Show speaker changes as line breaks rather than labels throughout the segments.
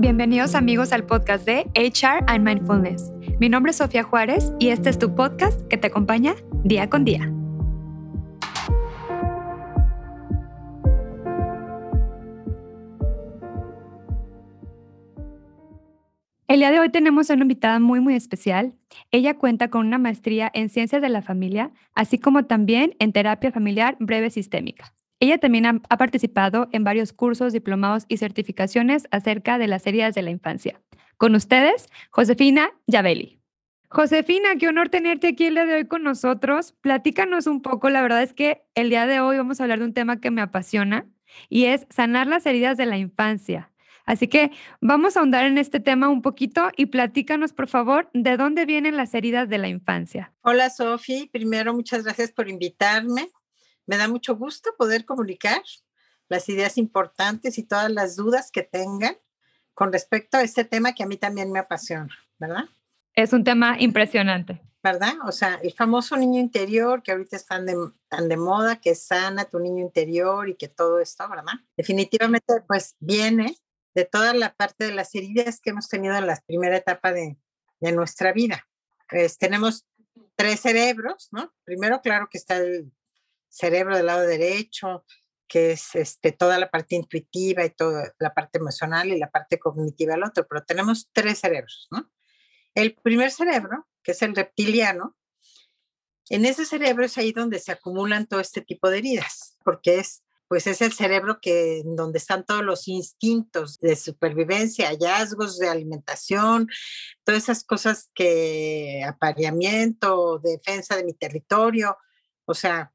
Bienvenidos amigos al podcast de HR and Mindfulness. Mi nombre es Sofía Juárez y este es tu podcast que te acompaña día con día. El día de hoy tenemos a una invitada muy, muy especial. Ella cuenta con una maestría en ciencias de la familia, así como también en terapia familiar breve sistémica. Ella también ha, participado en varios cursos, diplomados y certificaciones acerca de las heridas de la infancia. Con ustedes, Josefina Yabeli. Josefina, qué honor tenerte aquí el día de hoy con nosotros. Platícanos un poco, la verdad es que el día de hoy vamos a hablar de un tema que me apasiona y es sanar las heridas de la infancia. Así que vamos a ahondar en este tema un poquito y platícanos, por favor, de dónde vienen las heridas de la infancia.
Hola, Sofi. Primero, muchas gracias por invitarme. Me da mucho gusto poder comunicar las ideas importantes y todas las dudas que tengan con respecto a este tema que a mí también me apasiona, ¿verdad?
Es un tema impresionante.
¿Verdad? O sea, el famoso niño interior que ahorita están de, tan de moda, que sana tu niño interior y que todo esto, ¿verdad? Definitivamente, pues viene de toda la parte de las heridas que hemos tenido en la primera etapa de, de nuestra vida. Pues, tenemos tres cerebros, ¿no? Primero, claro que está el cerebro del lado derecho, que es este, toda la parte intuitiva y toda la parte emocional y la parte cognitiva al otro, pero tenemos tres cerebros, ¿no? El primer cerebro, que es el reptiliano, en ese cerebro es ahí donde se acumulan todo este tipo de heridas, porque es pues es el cerebro que donde están todos los instintos de supervivencia, hallazgos de alimentación, todas esas cosas que apareamiento, defensa de mi territorio, o sea,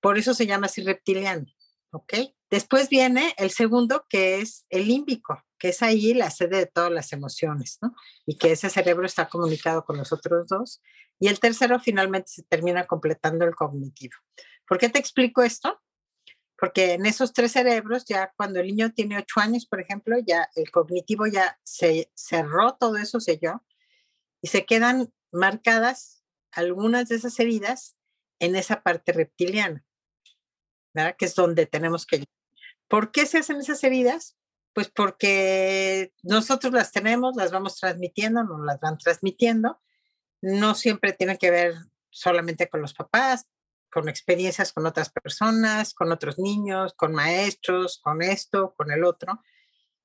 por eso se llama así reptiliano, ¿ok? Después viene el segundo, que es el límbico, que es ahí la sede de todas las emociones, ¿no? Y que ese cerebro está comunicado con los otros dos. Y el tercero finalmente se termina completando el cognitivo. ¿Por qué te explico esto? Porque en esos tres cerebros, ya cuando el niño tiene ocho años, por ejemplo, ya el cognitivo ya se cerró, todo eso selló, y se quedan marcadas algunas de esas heridas en esa parte reptiliana. ¿Verdad? Que es donde tenemos que... ¿Por qué se hacen esas heridas? Pues porque nosotros las tenemos, las vamos transmitiendo, nos las van transmitiendo. No siempre tiene que ver solamente con los papás, con experiencias con otras personas, con otros niños, con maestros, con esto, con el otro.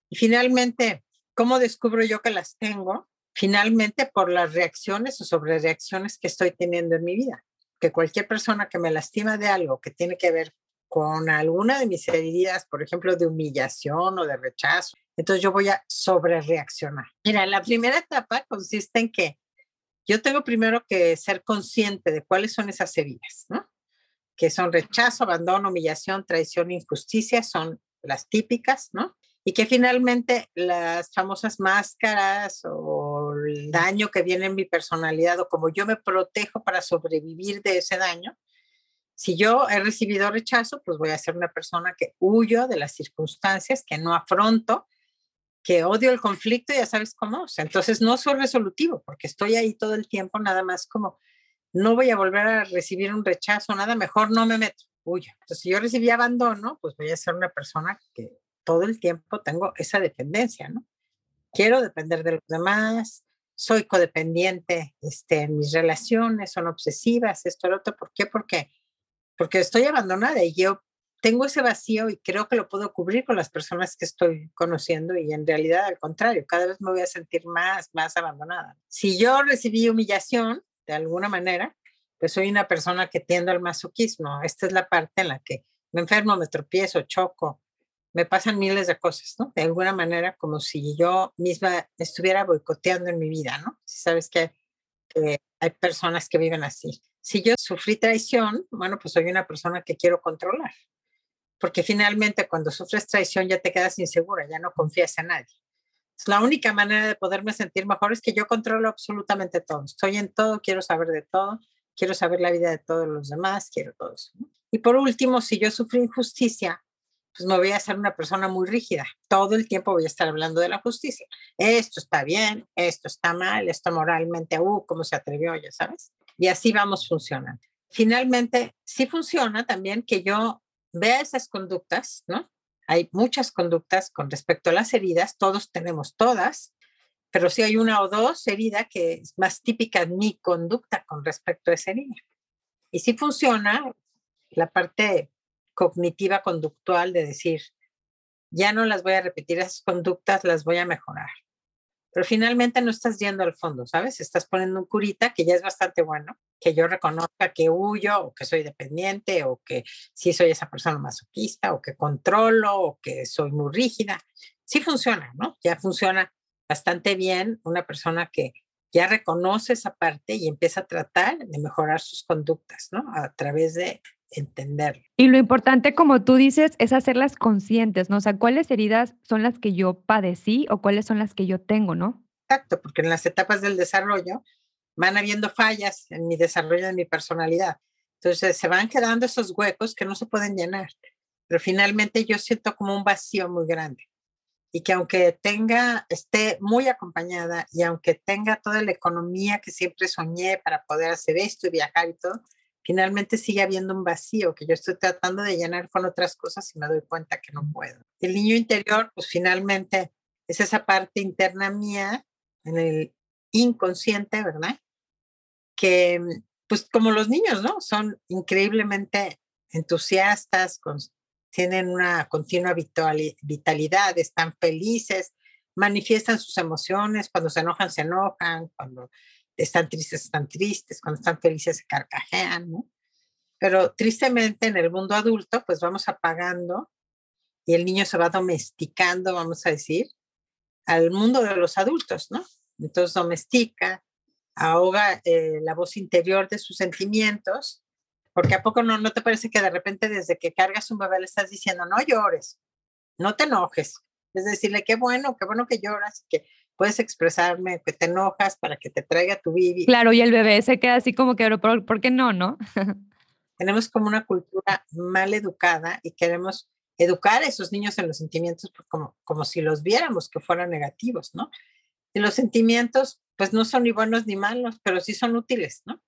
Y finalmente, ¿cómo descubro yo que las tengo? Finalmente por las reacciones o sobre reacciones que estoy teniendo en mi vida. Que cualquier persona que me lastima de algo que tiene que ver con alguna de mis heridas, por ejemplo, de humillación o de rechazo, entonces yo voy a sobre reaccionar. Mira, la primera etapa consiste en que yo tengo primero que ser consciente de cuáles son esas heridas, ¿no? Que son rechazo, abandono, humillación, traición, injusticia, son las típicas, ¿no? Y que finalmente las famosas máscaras o el daño que viene en mi personalidad o como yo me protejo para sobrevivir de ese daño, si yo he recibido rechazo, pues voy a ser una persona que huyo de las circunstancias, que no afronto, que odio el conflicto, ya sabes cómo. O sea, entonces no soy resolutivo porque estoy ahí todo el tiempo, nada más como no voy a volver a recibir un rechazo, nada mejor no me meto, huyo. Entonces, si yo recibí abandono, pues voy a ser una persona que todo el tiempo tengo esa dependencia, ¿no? Quiero depender de los demás, soy codependiente este, mis relaciones, son obsesivas, esto, lo otro. ¿Por qué? Porque porque estoy abandonada y yo tengo ese vacío y creo que lo puedo cubrir con las personas que estoy conociendo y en realidad al contrario, cada vez me voy a sentir más, más abandonada. Si yo recibí humillación de alguna manera, pues soy una persona que tiendo al masoquismo. Esta es la parte en la que me enfermo, me tropiezo, choco, me pasan miles de cosas, ¿no? De alguna manera como si yo misma estuviera boicoteando en mi vida, ¿no? Si sabes que, que hay personas que viven así si yo sufrí traición, bueno, pues soy una persona que quiero controlar. Porque finalmente cuando sufres traición ya te quedas insegura, ya no confías en nadie. la única manera de poderme sentir mejor es que yo controlo absolutamente todo. Estoy en todo, quiero saber de todo, quiero saber la vida de todos los demás, quiero todo eso. Y por último, si yo sufrí injusticia, pues me voy a ser una persona muy rígida. Todo el tiempo voy a estar hablando de la justicia. Esto está bien, esto está mal, esto moralmente, uh, ¿cómo se atrevió? Ya sabes. Y así vamos funcionando. Finalmente, sí funciona también que yo vea esas conductas, ¿no? Hay muchas conductas con respecto a las heridas, todos tenemos todas, pero sí hay una o dos heridas que es más típica de mi conducta con respecto a esa herida. Y sí funciona la parte cognitiva conductual de decir, ya no las voy a repetir, esas conductas las voy a mejorar. Pero finalmente no estás yendo al fondo, ¿sabes? Estás poniendo un curita que ya es bastante bueno, que yo reconozca que huyo o que soy dependiente o que sí soy esa persona masoquista o que controlo o que soy muy rígida. Sí funciona, ¿no? Ya funciona bastante bien una persona que ya reconoce esa parte y empieza a tratar de mejorar sus conductas, ¿no? A través de entenderlo.
Y lo importante, como tú dices, es hacerlas conscientes, ¿no? O sea, ¿cuáles heridas son las que yo padecí o cuáles son las que yo tengo, ¿no?
Exacto, porque en las etapas del desarrollo van habiendo fallas en mi desarrollo de mi personalidad. Entonces se van quedando esos huecos que no se pueden llenar. Pero finalmente yo siento como un vacío muy grande. Y que aunque tenga, esté muy acompañada y aunque tenga toda la economía que siempre soñé para poder hacer esto y viajar y todo, finalmente sigue habiendo un vacío que yo estoy tratando de llenar con otras cosas y me doy cuenta que no puedo. El niño interior, pues finalmente es esa parte interna mía en el inconsciente, ¿verdad? Que, pues como los niños, ¿no? Son increíblemente entusiastas, tienen una continua vitalidad, están felices, manifiestan sus emociones, cuando se enojan, se enojan, cuando están tristes, están tristes, cuando están felices se carcajean, ¿no? Pero tristemente en el mundo adulto, pues vamos apagando y el niño se va domesticando, vamos a decir, al mundo de los adultos, ¿no? Entonces domestica, ahoga eh, la voz interior de sus sentimientos, porque a poco no, no te parece que de repente desde que cargas un bebé le estás diciendo, no llores, no te enojes, es decirle, qué bueno, qué bueno que lloras, que puedes expresarme que te enojas para que te traiga tu bibi.
Claro, y el bebé se queda así como que, ¿por, ¿por qué no, no?
Tenemos como una cultura mal educada y queremos educar a esos niños en los sentimientos pues, como, como si los viéramos que fueran negativos, ¿no? Y los sentimientos, pues no son ni buenos ni malos, pero sí son útiles, ¿no?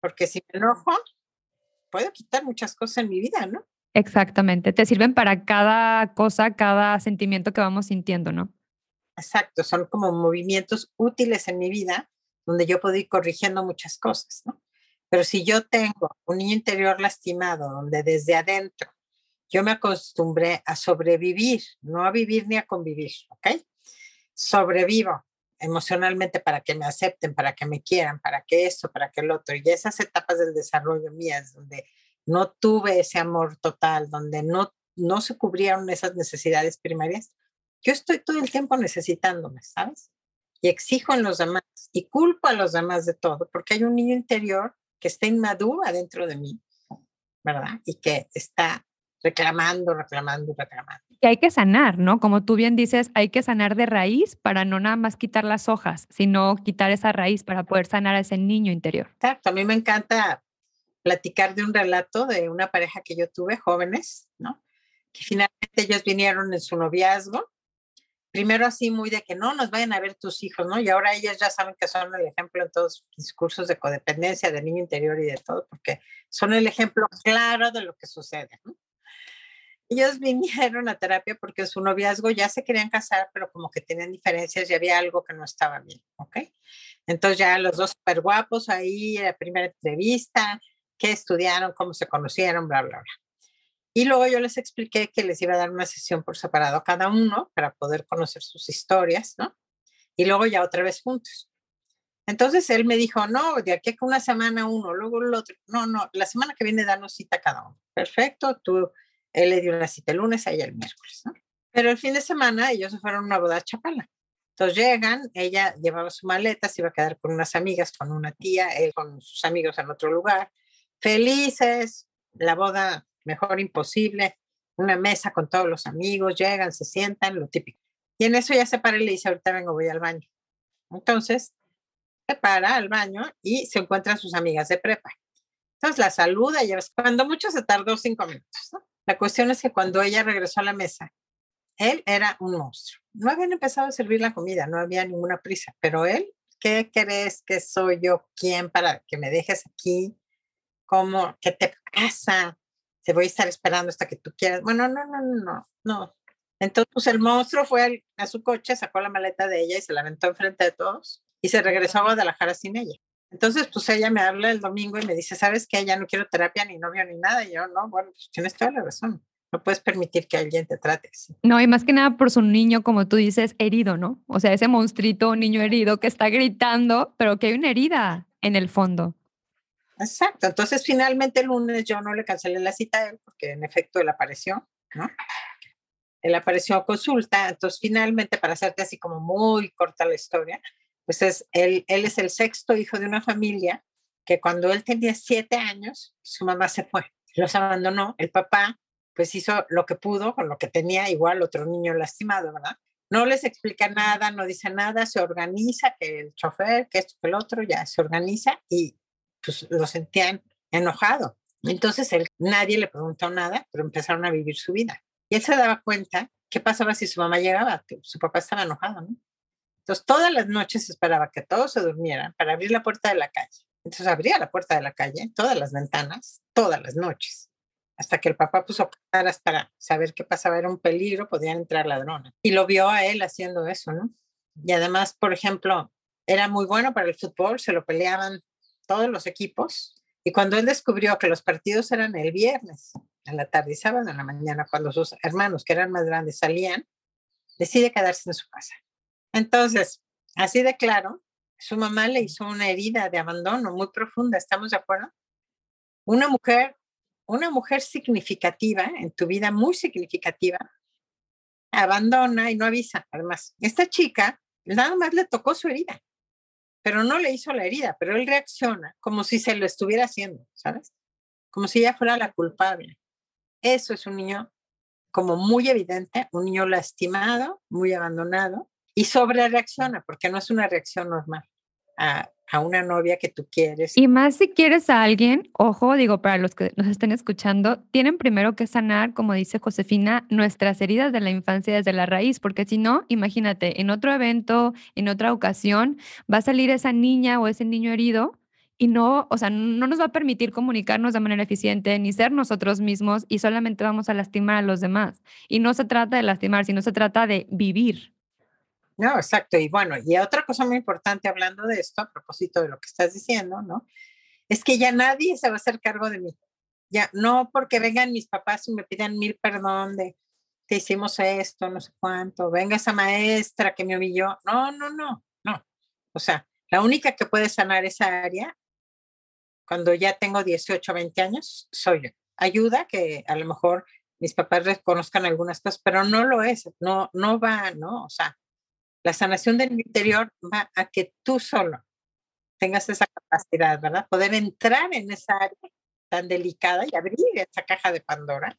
Porque si me enojo, puedo quitar muchas cosas en mi vida, ¿no?
Exactamente, te sirven para cada cosa, cada sentimiento que vamos sintiendo, ¿no?
Exacto, son como movimientos útiles en mi vida donde yo puedo ir corrigiendo muchas cosas, ¿no? Pero si yo tengo un niño interior lastimado, donde desde adentro yo me acostumbré a sobrevivir, no a vivir ni a convivir, ¿ok? Sobrevivo emocionalmente para que me acepten, para que me quieran, para que esto, para que el otro. Y esas etapas del desarrollo mías, donde no tuve ese amor total, donde no, no se cubrieron esas necesidades primarias, yo estoy todo el tiempo necesitándome, ¿sabes? Y exijo en los demás y culpo a los demás de todo, porque hay un niño interior que está inmaduro adentro de mí, ¿verdad? Y que está reclamando, reclamando, reclamando.
Y hay que sanar, ¿no? Como tú bien dices, hay que sanar de raíz para no nada más quitar las hojas, sino quitar esa raíz para poder sanar a ese niño interior.
Exacto, a mí me encanta platicar de un relato de una pareja que yo tuve, jóvenes, ¿no? Que finalmente ellos vinieron en su noviazgo primero así muy de que no nos vayan a ver tus hijos, ¿no? Y ahora ellos ya saben que son el ejemplo en todos los discursos de codependencia, de niño interior y de todo, porque son el ejemplo claro de lo que sucede, ¿no? Ellos vinieron a terapia porque su noviazgo ya se querían casar, pero como que tenían diferencias y había algo que no estaba bien, ¿ok? Entonces ya los dos súper guapos ahí, la primera entrevista, qué estudiaron, cómo se conocieron, bla, bla, bla. Y luego yo les expliqué que les iba a dar una sesión por separado a cada uno para poder conocer sus historias, ¿no? Y luego ya otra vez juntos. Entonces él me dijo, no, de aquí a una semana uno, luego el otro. No, no, la semana que viene danos cita cada uno. Perfecto, tú, él le dio una cita el lunes, a el miércoles, ¿no? Pero el fin de semana ellos se fueron a una boda a Chapala. Entonces llegan, ella llevaba su maleta, se iba a quedar con unas amigas, con una tía, él con sus amigos en otro lugar. Felices, la boda mejor imposible, una mesa con todos los amigos, llegan, se sientan, lo típico. Y en eso ya se para y le dice, ahorita vengo, voy al baño. Entonces, se para al baño y se encuentran sus amigas de prepa. Entonces la saluda y cuando mucho se tardó cinco minutos. La cuestión es que cuando ella regresó a la mesa, él era un monstruo. No habían empezado a servir la comida, no había ninguna prisa, pero él, ¿qué crees que soy yo? ¿Quién para que me dejes aquí? ¿Cómo? ¿Qué te pasa? Te voy a estar esperando hasta que tú quieras. Bueno, no, no, no, no, no. Entonces, pues, el monstruo fue a su coche, sacó la maleta de ella y se la aventó enfrente de todos y se regresó a Guadalajara sin ella. Entonces, pues ella me habla el domingo y me dice, ¿sabes qué? Ya no quiero terapia, ni novio, ni nada. Y yo, no, bueno, pues tienes toda la razón. No puedes permitir que alguien te trate así.
No, y más que nada por su niño, como tú dices, herido, ¿no? O sea, ese monstruito, niño herido que está gritando, pero que hay una herida en el fondo.
Exacto. Entonces, finalmente el lunes yo no le cancelé la cita a él porque en efecto él apareció, ¿no? Él apareció a consulta. Entonces, finalmente, para hacerte así como muy corta la historia, pues es, él, él es el sexto hijo de una familia que cuando él tenía siete años, su mamá se fue, los abandonó. El papá, pues hizo lo que pudo con lo que tenía, igual otro niño lastimado, ¿verdad? No les explica nada, no dice nada, se organiza, que el chofer, que esto, que el otro, ya se organiza y pues lo sentían enojado. Entonces él, nadie le preguntó nada, pero empezaron a vivir su vida. Y él se daba cuenta qué pasaba si su mamá llegaba, que su papá estaba enojado, ¿no? Entonces todas las noches esperaba que todos se durmieran para abrir la puerta de la calle. Entonces abría la puerta de la calle, todas las ventanas, todas las noches, hasta que el papá puso caras para saber qué pasaba, era un peligro, podían entrar ladrones. Y lo vio a él haciendo eso, ¿no? Y además, por ejemplo, era muy bueno para el fútbol, se lo peleaban todos los equipos. Y cuando él descubrió que los partidos eran el viernes, en la tarde y sábado en la mañana, cuando sus hermanos, que eran más grandes, salían, decide quedarse en su casa. Entonces, así de claro, su mamá le hizo una herida de abandono muy profunda, ¿estamos de acuerdo? Una mujer, una mujer significativa en tu vida, muy significativa, abandona y no avisa. Además, esta chica nada más le tocó su herida pero no le hizo la herida, pero él reacciona como si se lo estuviera haciendo, ¿sabes? Como si ella fuera la culpable. Eso es un niño como muy evidente, un niño lastimado, muy abandonado y sobre reacciona, porque no es una reacción normal a, una novia que tú quieres.
Y más si quieres a alguien, ojo, digo, para los que nos estén escuchando, tienen primero que sanar, como dice Josefina, nuestras heridas de la infancia desde la raíz, porque si no, imagínate, en otro evento, en otra ocasión, va a salir esa niña o ese niño herido y no, o sea, no nos va a permitir comunicarnos de manera eficiente ni ser nosotros mismos y solamente vamos a lastimar a los demás. Y no se trata de lastimar, sino se trata de vivir.
No, exacto. Y bueno, y otra cosa muy importante hablando de esto, a propósito de lo que estás diciendo, ¿no? Es que ya nadie se va a hacer cargo de mí. Ya, no porque vengan mis papás y me pidan mil perdón de te hicimos esto, no sé cuánto, venga esa maestra que me humilló. No, no, no, no. O sea, la única que puede sanar esa área cuando ya tengo 18, 20 años, soy yo. Ayuda que a lo mejor mis papás reconozcan algunas cosas, pero no lo es, no, no va, ¿no? O sea, la sanación del interior va a que tú solo tengas esa capacidad, ¿verdad? Poder entrar en esa área tan delicada y abrir esa caja de Pandora.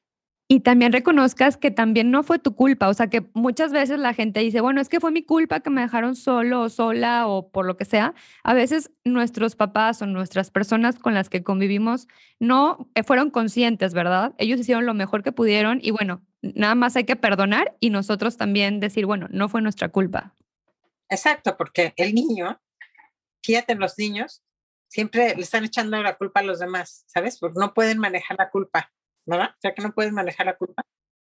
Y también reconozcas que también no fue tu culpa, o sea que muchas veces la gente dice, bueno, es que fue mi culpa que me dejaron solo o sola o por lo que sea. A veces nuestros papás o nuestras personas con las que convivimos no eh, fueron conscientes, ¿verdad? Ellos hicieron lo mejor que pudieron y bueno, nada más hay que perdonar y nosotros también decir, bueno, no fue nuestra culpa.
Exacto, porque el niño, fíjate, los niños siempre le están echando la culpa a los demás, ¿sabes? Porque no pueden manejar la culpa, ¿verdad? O sea que no pueden manejar la culpa.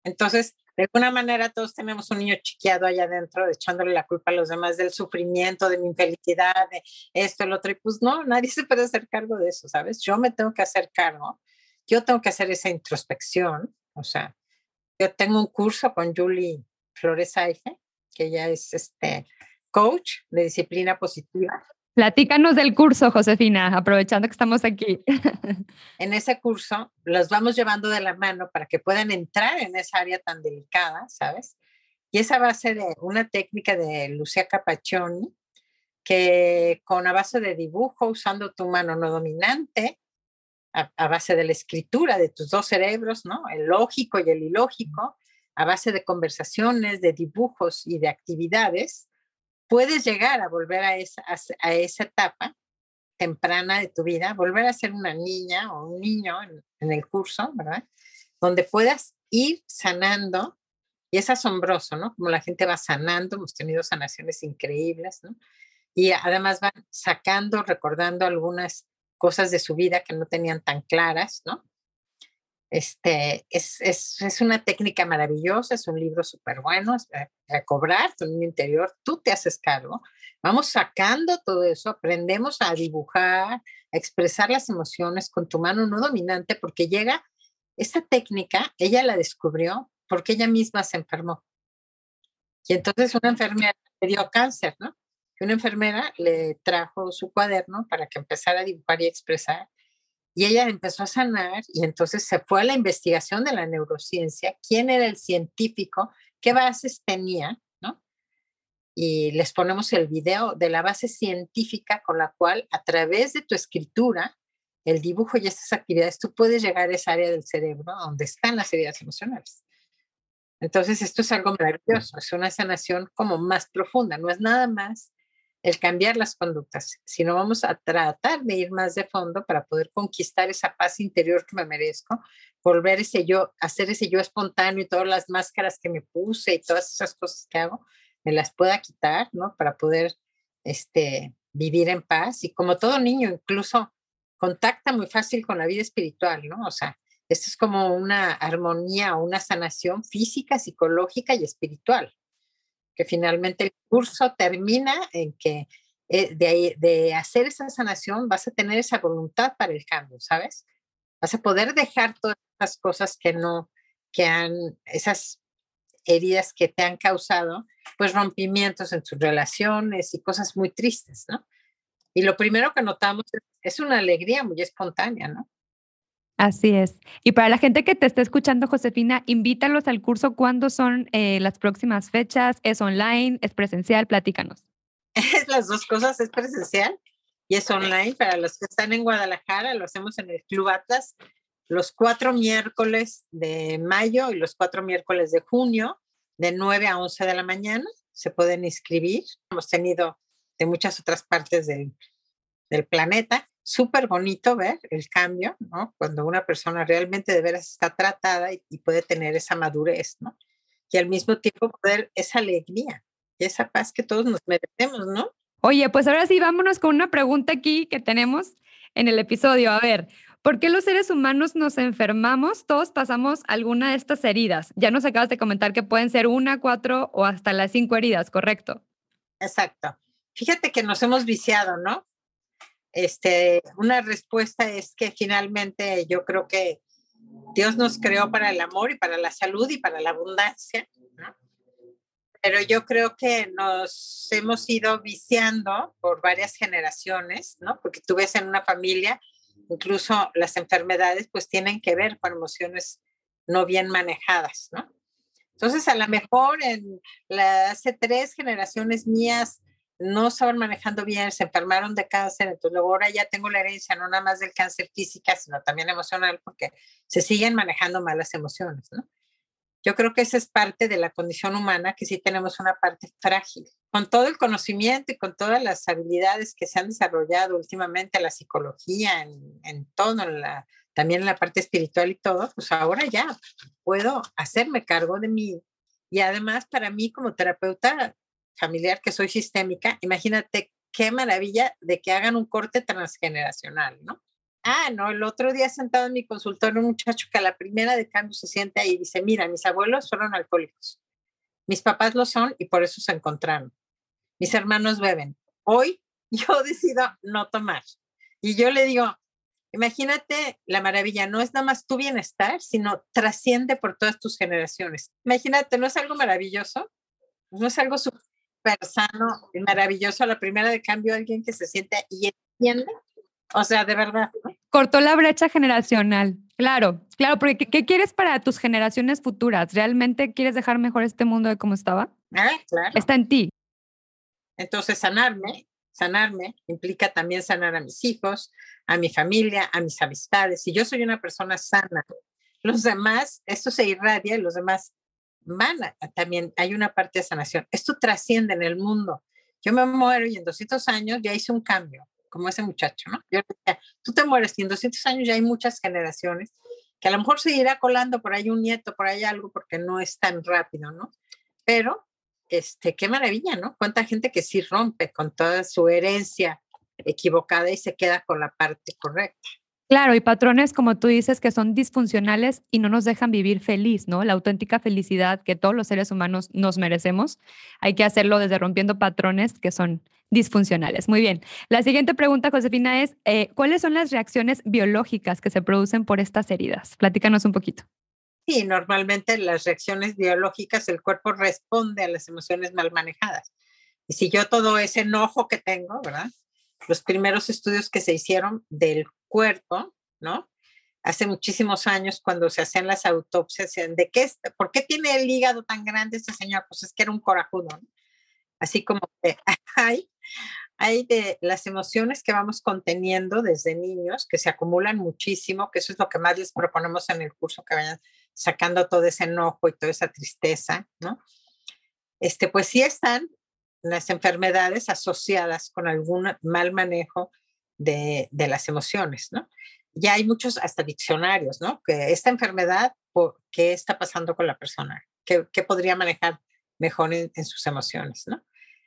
Entonces, de alguna manera todos tenemos un niño chiqueado allá adentro, echándole la culpa a los demás del sufrimiento, de mi infelicidad, de esto, el otro. Y pues no, nadie se puede hacer cargo de eso, ¿sabes? Yo me tengo que hacer cargo. Yo tengo que hacer esa introspección. O sea, yo tengo un curso con Julie Flores Aife, que ella es este, coach de disciplina positiva.
Platícanos del curso, Josefina, aprovechando que estamos aquí.
En ese curso los vamos llevando de la mano para que puedan entrar en esa área tan delicada, ¿sabes? Y esa base de una técnica de Lucia Capaccioni, que con a base de dibujo, usando tu mano no dominante, a, base de la escritura de tus dos cerebros, ¿no? El lógico y el ilógico, a base de conversaciones, de dibujos y de actividades, puedes llegar a volver a esa, a, esa etapa temprana de tu vida, volver a ser una niña o un niño en, el curso, ¿verdad? Donde puedas ir sanando, y es asombroso, ¿no? Como la gente va sanando, hemos tenido sanaciones increíbles, ¿no? Y además van sacando, recordando algunas cosas de su vida que no tenían tan claras, ¿no? Este, es, es, es una técnica maravillosa, es un libro súper bueno, recobrar tu niño interior, tú te haces cargo, vamos sacando todo eso, aprendemos a dibujar, a expresar las emociones con tu mano no dominante, porque llega, esta técnica, ella la descubrió porque ella misma se enfermó. Y entonces una enfermera le dio cáncer, ¿no? Una enfermera le trajo su cuaderno para que empezara a dibujar y expresar. Y ella empezó a sanar y entonces se fue a la investigación de la neurociencia, quién era el científico, qué bases tenía, ¿no? Y les ponemos el video de la base científica con la cual a través de tu escritura, el dibujo y estas actividades, tú puedes llegar a esa área del cerebro donde están las heridas emocionales. Entonces, esto es algo maravilloso, es una sanación como más profunda, no es nada más el cambiar las conductas, sino vamos a tratar de ir más de fondo para poder conquistar esa paz interior que me merezco, volver ese yo, hacer ese yo espontáneo y todas las máscaras que me puse y todas esas cosas que hago, me las pueda quitar, ¿no? Para poder este, vivir en paz. Y como todo niño, incluso contacta muy fácil con la vida espiritual, ¿no? O sea, esto es como una armonía una sanación física, psicológica y espiritual que finalmente el curso termina en que eh, de, de, hacer esa sanación vas a tener esa voluntad para el cambio, ¿sabes? Vas a poder dejar todas esas cosas que no, que han, esas heridas que te han causado, pues rompimientos en tus relaciones y cosas muy tristes, ¿no? Y lo primero que notamos es, es una alegría muy espontánea, ¿no?
Así es. Y para la gente que te está escuchando, Josefina, invítalos al curso. ¿Cuándo son eh, las próximas fechas? ¿Es online? ¿Es presencial? Platícanos.
Es las dos cosas, es presencial y es online. Para los que están en Guadalajara, lo hacemos en el Club Atlas los cuatro miércoles de mayo y los cuatro miércoles de junio, de 9 a 11 de la mañana. Se pueden inscribir. Hemos tenido de muchas otras partes del, del planeta súper bonito ver el cambio, ¿no? Cuando una persona realmente de veras está tratada y, puede tener esa madurez, ¿no? Y al mismo tiempo poder esa alegría y esa paz que todos nos merecemos, ¿no?
Oye, pues ahora sí, vámonos con una pregunta aquí que tenemos en el episodio. A ver, ¿por qué los seres humanos nos enfermamos? Todos pasamos alguna de estas heridas. Ya nos acabas de comentar que pueden ser una, cuatro o hasta las cinco heridas, ¿correcto?
Exacto. Fíjate que nos hemos viciado, ¿no? Este, una respuesta es que finalmente yo creo que Dios nos creó para el amor y para la salud y para la abundancia, pero yo creo que nos hemos ido viciando por varias generaciones, ¿no? Porque tú ves en una familia, incluso las enfermedades pues tienen que ver con emociones no bien manejadas, ¿no? Entonces, a lo mejor en las tres generaciones mías no estaban manejando bien, se enfermaron de cáncer, entonces luego ahora ya tengo la herencia no nada más del cáncer física, sino también emocional, porque se siguen manejando malas emociones, ¿no? Yo creo que esa es parte de la condición humana, que sí tenemos una parte frágil. Con todo el conocimiento y con todas las habilidades que se han desarrollado últimamente, la psicología, en, en todo, también en la parte espiritual y todo, pues ahora ya puedo hacerme cargo de mí. Y además, para mí como terapeuta, familiar que soy sistémica, imagínate qué maravilla de que hagan un corte transgeneracional, ¿no? Ah, no, el otro día sentado en mi consultorio un muchacho que a la primera de cambio se siente ahí y dice, mira, mis abuelos fueron alcohólicos, mis papás lo son y por eso se encontraron, mis hermanos beben. Hoy yo decido no tomar. Y yo le digo, imagínate la maravilla, no es nada más tu bienestar, sino trasciende por todas tus generaciones. Imagínate, ¿no es algo maravilloso? ¿No es algo súper sano y maravilloso. La primera de cambio, alguien que se siente y entiende. O sea, de verdad.
Cortó la brecha generacional. Claro, claro, porque ¿qué, quieres para tus generaciones futuras? ¿Realmente quieres dejar mejor este mundo de como estaba?
Ah, claro.
Está en ti.
Entonces, sanarme, sanarme implica también sanar a mis hijos, a mi familia, a mis amistades. Si yo soy una persona sana, los demás, esto se irradia y los demás van también, hay una parte de sanación. Esto trasciende en el mundo. Yo me muero y en 200 años ya hice un cambio, como ese muchacho, ¿no? Yo decía, tú te mueres y en 200 años ya hay muchas generaciones que a lo mejor se irá colando por ahí un nieto, por ahí algo, porque no es tan rápido, ¿no? Pero, este, qué maravilla, ¿no? Cuánta gente que sí rompe con toda su herencia equivocada y se queda con la parte correcta.
Claro, y patrones, como tú dices, que son disfuncionales y no nos dejan vivir feliz, ¿no? La auténtica felicidad que todos los seres humanos nos merecemos. Hay que hacerlo desde rompiendo patrones que son disfuncionales. Muy bien. La siguiente pregunta, Josefina, es, eh, ¿cuáles son las reacciones biológicas que se producen por estas heridas? Platícanos un poquito.
Sí, normalmente las reacciones biológicas, el cuerpo responde a las emociones mal manejadas. Y si yo todo ese enojo que tengo, ¿verdad? Los primeros estudios que se hicieron del cuerpo, ¿no? Hace muchísimos años cuando se hacían las autopsias, ¿de qué, por qué tiene el hígado tan grande este señor? Pues es que era un corajudo, ¿no? Así como hay, hay de las emociones que vamos conteniendo desde niños, que se acumulan muchísimo, que eso es lo que más les proponemos en el curso, que vayan sacando todo ese enojo y toda esa tristeza, ¿no? Este, pues sí están las enfermedades asociadas con algún mal manejo de, las emociones, ¿no? Ya hay muchos hasta diccionarios, ¿no? Que esta enfermedad, ¿qué está pasando con la persona? ¿Qué, podría manejar mejor en, sus emociones, ¿no?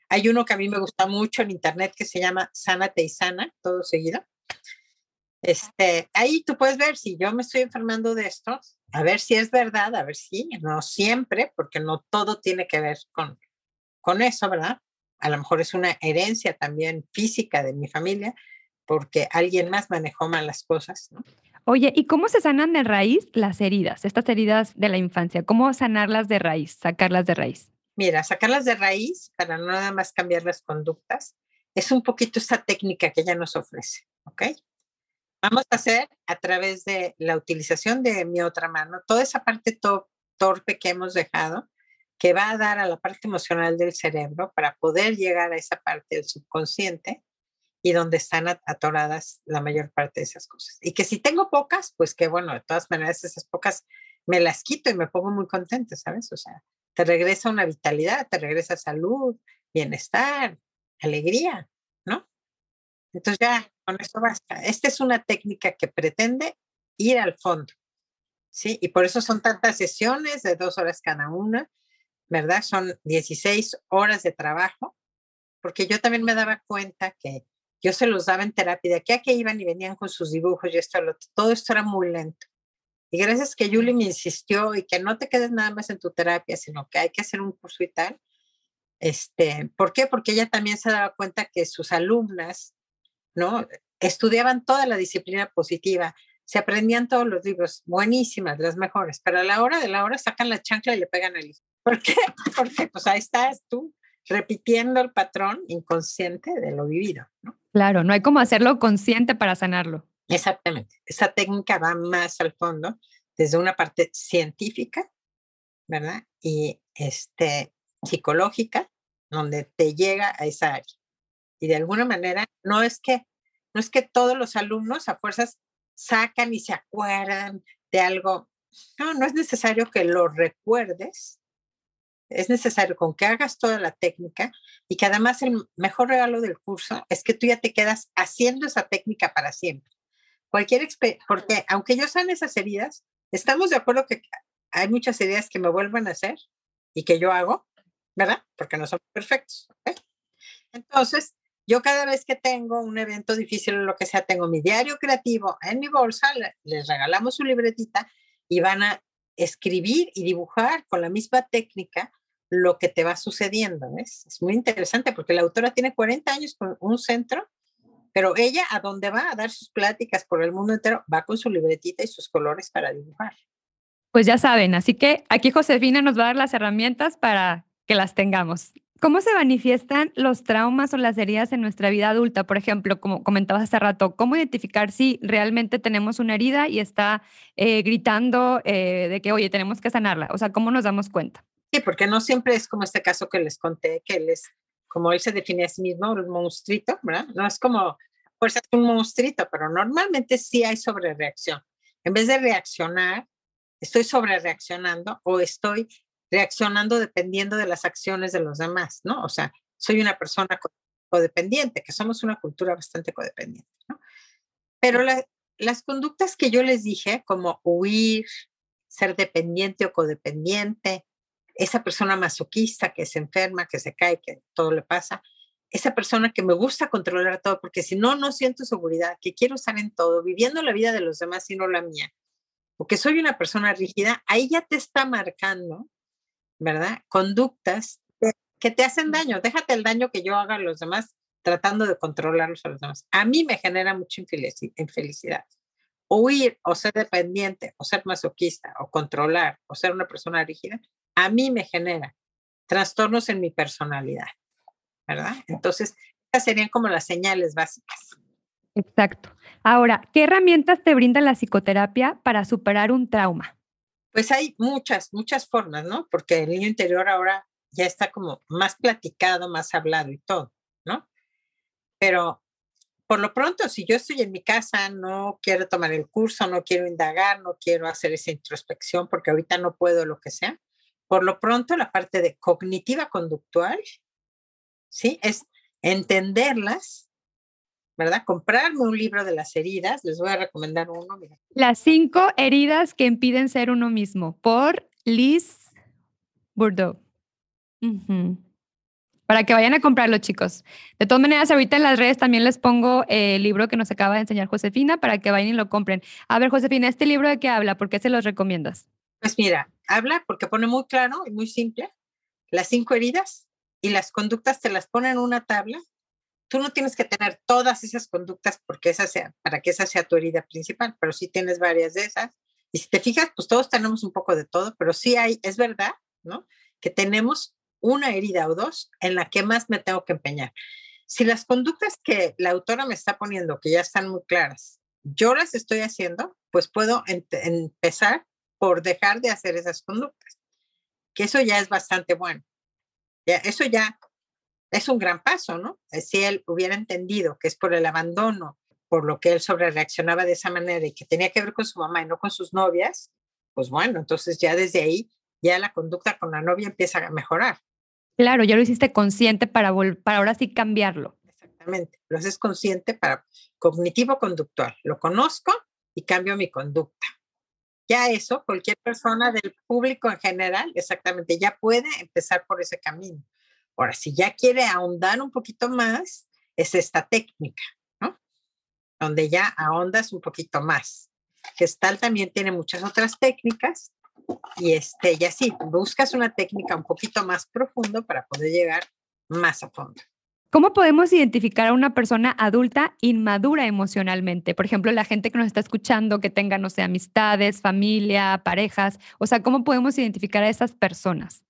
Hay uno que a mí me gusta mucho en internet que se llama Sánate y Sana, todo seguido. Este, ahí tú puedes ver si yo me estoy enfermando de esto, a ver si es verdad, a ver si, no siempre, porque no todo tiene que ver con, con eso, ¿verdad? A lo mejor es una herencia también física de mi familia, porque alguien más manejó mal las cosas, ¿no?
Oye, ¿y cómo se sanan de raíz las heridas, estas heridas de la infancia? ¿Cómo sanarlas de raíz, sacarlas de raíz?
Mira, sacarlas de raíz para no nada más cambiar las conductas es un poquito esta técnica que ella nos ofrece, ¿ok? Vamos a hacer a través de la utilización de mi otra mano toda esa parte torpe que hemos dejado que va a dar a la parte emocional del cerebro para poder llegar a esa parte del subconsciente y donde están atoradas la mayor parte de esas cosas. Y que si tengo pocas, pues que bueno, de todas maneras esas pocas me las quito y me pongo muy contenta, ¿sabes? O sea, te regresa una vitalidad, te regresa salud, bienestar, alegría, ¿no? Entonces ya con eso basta. Esta es una técnica que pretende ir al fondo, ¿sí? Y por eso son tantas sesiones de dos horas cada una, ¿verdad? Son 16 horas de trabajo, porque yo también me daba cuenta que yo se los daba en terapia, de aquí a que iban y venían con sus dibujos y esto, todo esto era muy lento. Y gracias que Julie me insistió y que no te quedes nada más en tu terapia, sino que hay que hacer un curso y tal. Este, ¿Por qué? Porque ella también se daba cuenta que sus alumnas, ¿no? Estudiaban toda la disciplina positiva, se aprendían todos los libros, buenísimas, las mejores, pero a la hora de la hora sacan la chancla y le pegan el hijo. ¿Por qué? Porque pues ahí estás tú repitiendo el patrón inconsciente de lo vivido, ¿no?
Claro, no hay como hacerlo consciente para sanarlo.
Exactamente. Esa técnica va más al fondo desde una parte científica, ¿verdad? Y este, psicológica, donde te llega a esa área. Y de alguna manera, no es que, no es que todos los alumnos a fuerzas sacan y se acuerdan de algo. No, no es necesario que lo recuerdes, es necesario con que hagas toda la técnica y que además el mejor regalo del curso es que tú ya te quedas haciendo esa técnica para siempre. Cualquier porque aunque yo sane esas heridas, estamos de acuerdo que hay muchas heridas que me vuelven a hacer y que yo hago, ¿verdad? Porque no son perfectos. Entonces, yo cada vez que tengo un evento difícil o lo que sea, tengo mi diario creativo en mi bolsa, les regalamos su libretita y van a escribir y dibujar con la misma técnica lo que te va sucediendo. ¿ves? Es muy interesante porque la autora tiene 40 años con un centro, pero ella a donde va a dar sus pláticas por el mundo entero, va con su libretita y sus colores para dibujar.
Pues ya saben, así que aquí Josefina nos va a dar las herramientas para que las tengamos. ¿Cómo se manifiestan los traumas o las heridas en nuestra vida adulta? Por ejemplo, como comentabas hace rato, ¿cómo identificar si realmente tenemos una herida y está eh, gritando eh, de que, oye, tenemos que sanarla? O sea, ¿cómo nos damos cuenta?
Sí, porque no siempre es como este caso que les conté, que él es, como él se define a sí mismo, un monstruito, ¿verdad? No es como, pues es un monstruito, pero normalmente sí hay sobrereacción. En vez de reaccionar, estoy sobrereaccionando o estoy reaccionando dependiendo de las acciones de los demás, ¿no? O sea, soy una persona codependiente, que somos una cultura bastante codependiente, ¿no? Pero las conductas que yo les dije, como huir, ser dependiente o codependiente, esa persona masoquista que se enferma, que se cae, que todo le pasa, esa persona que me gusta controlar todo, porque si no, no siento seguridad, que quiero estar en todo, viviendo la vida de los demás y no la mía, porque soy una persona rígida, ahí ya te está marcando, ¿verdad? Conductas que te hacen daño. Déjate el daño que yo haga a los demás tratando de controlarlos a los demás. A mí me genera mucha infelicidad. Huir o ser dependiente o ser masoquista o controlar o ser una persona rígida, a mí me genera trastornos en mi personalidad, ¿verdad? Entonces, estas serían como las señales básicas.
Exacto. Ahora, ¿qué herramientas te brinda la psicoterapia para superar un trauma?
Pues hay muchas, muchas formas, ¿no? Porque el niño interior ahora ya está como más platicado, más hablado y todo, ¿no? Pero por lo pronto, si yo estoy en mi casa, no quiero tomar el curso, no quiero indagar, no quiero hacer esa introspección porque ahorita no puedo lo que sea, por lo pronto la parte de cognitiva conductual, ¿sí? Es entenderlas, ¿verdad? Comprarme un libro de las heridas, les voy a recomendar uno.
Las cinco heridas que impiden ser uno mismo, por Liz Bourdeau. Para que vayan a comprarlo, chicos. De todas maneras, ahorita en las redes también les pongo el libro que nos acaba de enseñar Josefina para que vayan y lo compren. A ver, Josefina, ¿este libro de qué habla? ¿Por qué se los recomiendas?
Pues mira, habla porque pone muy claro y muy simple las cinco heridas y las conductas te las pone en una tabla. Tú no tienes que tener todas esas conductas porque esa sea, para que esa sea tu herida principal, pero sí tienes varias de esas. Y si te fijas, pues todos tenemos un poco de todo, pero sí hay, es verdad, ¿no? Que tenemos una herida o dos en la que más me tengo que empeñar. Si las conductas que la autora me está poniendo, que ya están muy claras, yo las estoy haciendo, pues puedo empezar por dejar de hacer esas conductas, que eso ya es bastante bueno. Ya, eso ya es un gran paso, ¿no? Eh, si él hubiera entendido que es por el abandono, por lo que él sobre reaccionaba de esa manera y que tenía que ver con su mamá y no con sus novias, pues bueno, entonces ya desde ahí, ya la conducta con la novia empieza a mejorar.
Claro, ya lo hiciste consciente para, para ahora sí cambiarlo.
Exactamente, lo haces consciente para cognitivo-conductual. Lo conozco y cambio mi conducta. Ya eso, cualquier persona del público en general, exactamente, ya puede empezar por ese camino. Ahora, si ya quiere ahondar un poquito más, es esta técnica, ¿no? Donde ya ahondas un poquito más. Gestal también tiene muchas otras técnicas y este, y así, buscas una técnica un poquito más profundo para poder llegar más a fondo.
¿Cómo podemos identificar a una persona adulta inmadura emocionalmente? Por ejemplo, la gente que nos está escuchando, que tenga, no sé, amistades, familia, parejas. O sea, ¿cómo podemos identificar a esas personas?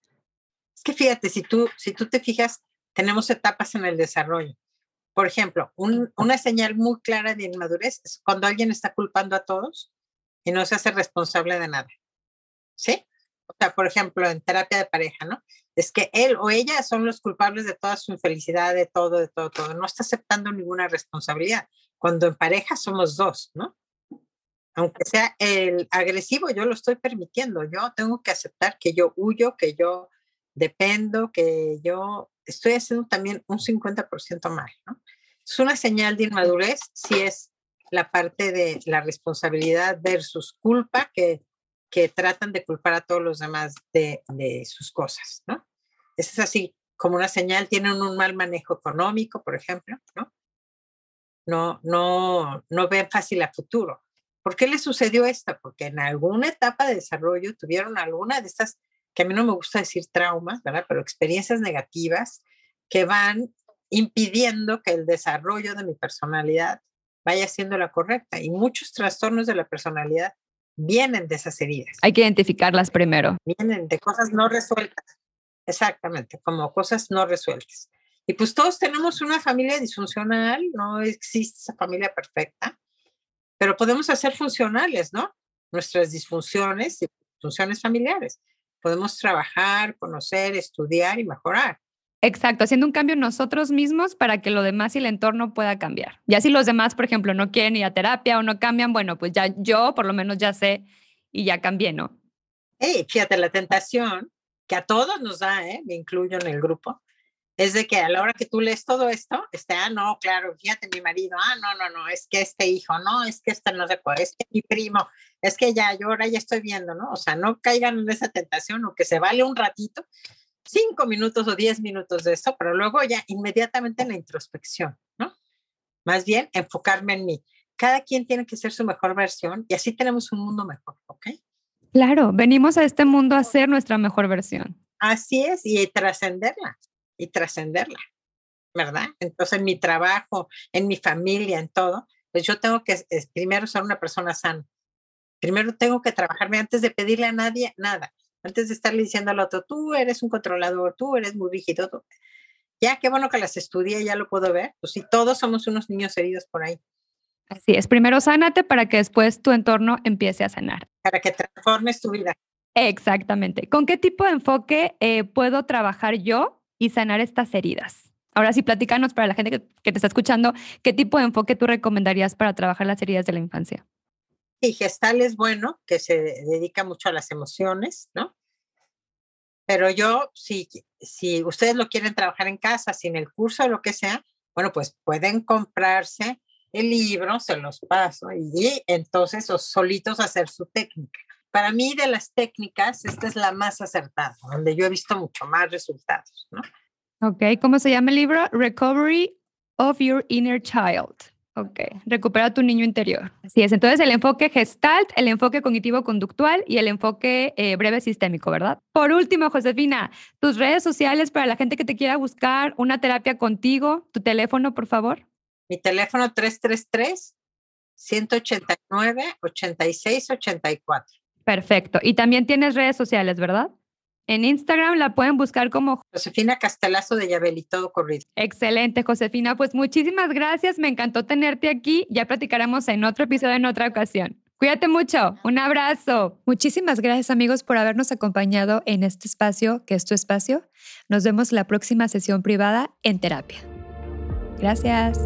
Que fíjate, si tú, si tú te fijas, tenemos etapas en el desarrollo. Por ejemplo, una señal muy clara de inmadurez es cuando alguien está culpando a todos y no se hace responsable de nada. ¿Sí? O sea, por ejemplo, en terapia de pareja, ¿no? Es que él o ella son los culpables de toda su infelicidad, de todo, de todo, todo. No está aceptando ninguna responsabilidad. Cuando en pareja somos dos, ¿no? Aunque sea el agresivo, yo lo estoy permitiendo. Yo tengo que aceptar que yo huyo, que yo dependo, que yo estoy haciendo también un 50% mal, ¿no? Es una señal de inmadurez si es la parte de la responsabilidad versus culpa que que tratan de culpar a todos los demás de, sus cosas, ¿no? Es así, como una señal, tienen un mal manejo económico, por ejemplo, ¿no? No, no, no ven fácil a futuro. ¿Por qué le sucedió esto? Porque en alguna etapa de desarrollo tuvieron alguna de estas, que a mí no me gusta decir traumas, ¿verdad? Pero experiencias negativas que van impidiendo que el desarrollo de mi personalidad vaya siendo la correcta. Y muchos trastornos de la personalidad vienen de esas heridas.
Hay que identificarlas primero.
Vienen de cosas no resueltas. Exactamente, como cosas no resueltas. Y pues todos tenemos una familia disfuncional, no existe esa familia perfecta, pero podemos hacer funcionales, ¿no? Nuestras disfunciones y funciones familiares. Podemos trabajar, conocer, estudiar y mejorar.
Exacto, haciendo un cambio nosotros mismos para que lo demás y el entorno pueda cambiar. Ya si los demás, por ejemplo, no quieren ir a terapia o no cambian, bueno, pues ya yo por lo menos ya sé y ya cambié, ¿no?
Hey, fíjate, la tentación que a todos nos da, ¿eh? me incluyo en el grupo, es de que a la hora que tú lees todo esto, este, ah, no, claro, fíjate, mi marido, ah, no, no, no, es que este hijo, no, es que este no se puede, es que mi primo, es que ya, yo ahora ya estoy viendo, ¿no? O sea, no caigan en esa tentación o que se vale un ratito, cinco minutos o diez minutos de eso, pero luego ya inmediatamente en la introspección, ¿no? Más bien enfocarme en mí. Cada quien tiene que ser su mejor versión y así tenemos un mundo mejor, ¿ok?
Claro, venimos a este mundo a ser nuestra mejor versión.
Así es, y trascenderla, y trascenderla, ¿verdad? Entonces, en mi trabajo, en mi familia, en todo, pues yo tengo que primero ser una persona sana. Primero tengo que trabajarme antes de pedirle a nadie nada, antes de estarle diciendo al otro, tú eres un controlador, tú eres muy rígido. Ya, qué bueno que las estudié, ya lo puedo ver. Pues si todos somos unos niños heridos por ahí.
Así es, primero sánate para que después tu entorno empiece a sanar.
Para que transformes tu vida.
Exactamente. ¿Con qué tipo de enfoque eh, puedo trabajar yo y sanar estas heridas? Ahora sí, platícanos para la gente que, te está escuchando, ¿qué tipo de enfoque tú recomendarías para trabajar las heridas de la infancia?
Y gestal es bueno, que se dedica mucho a las emociones, ¿no? Pero yo, si, si ustedes lo quieren trabajar en casa, sin el curso o lo que sea, bueno, pues pueden comprarse el libro, se los paso y entonces os solitos hacer su técnica. Para mí de las técnicas, esta es la más acertada, donde yo he visto mucho más resultados, ¿no?
Ok, ¿cómo se llama el libro? Recovery of Your Inner Child. Ok, recupera tu niño interior. Así es, entonces el enfoque gestalt, el enfoque cognitivo-conductual y el enfoque eh, breve sistémico, ¿verdad? Por último, Josefina, tus redes sociales para la gente que te quiera buscar una terapia contigo, tu teléfono, por favor.
Mi teléfono 333-189-8684.
Perfecto. Y también tienes redes sociales, ¿verdad? En Instagram la pueden buscar como
Josefina Castelazo de Yabel y todo corrido.
Excelente, Josefina. Pues muchísimas gracias. Me encantó tenerte aquí. Ya platicaremos en otro episodio en otra ocasión. Cuídate mucho. Un abrazo. Muchísimas gracias amigos por habernos acompañado en este espacio, que es tu espacio. Nos vemos la próxima sesión privada en terapia. Gracias.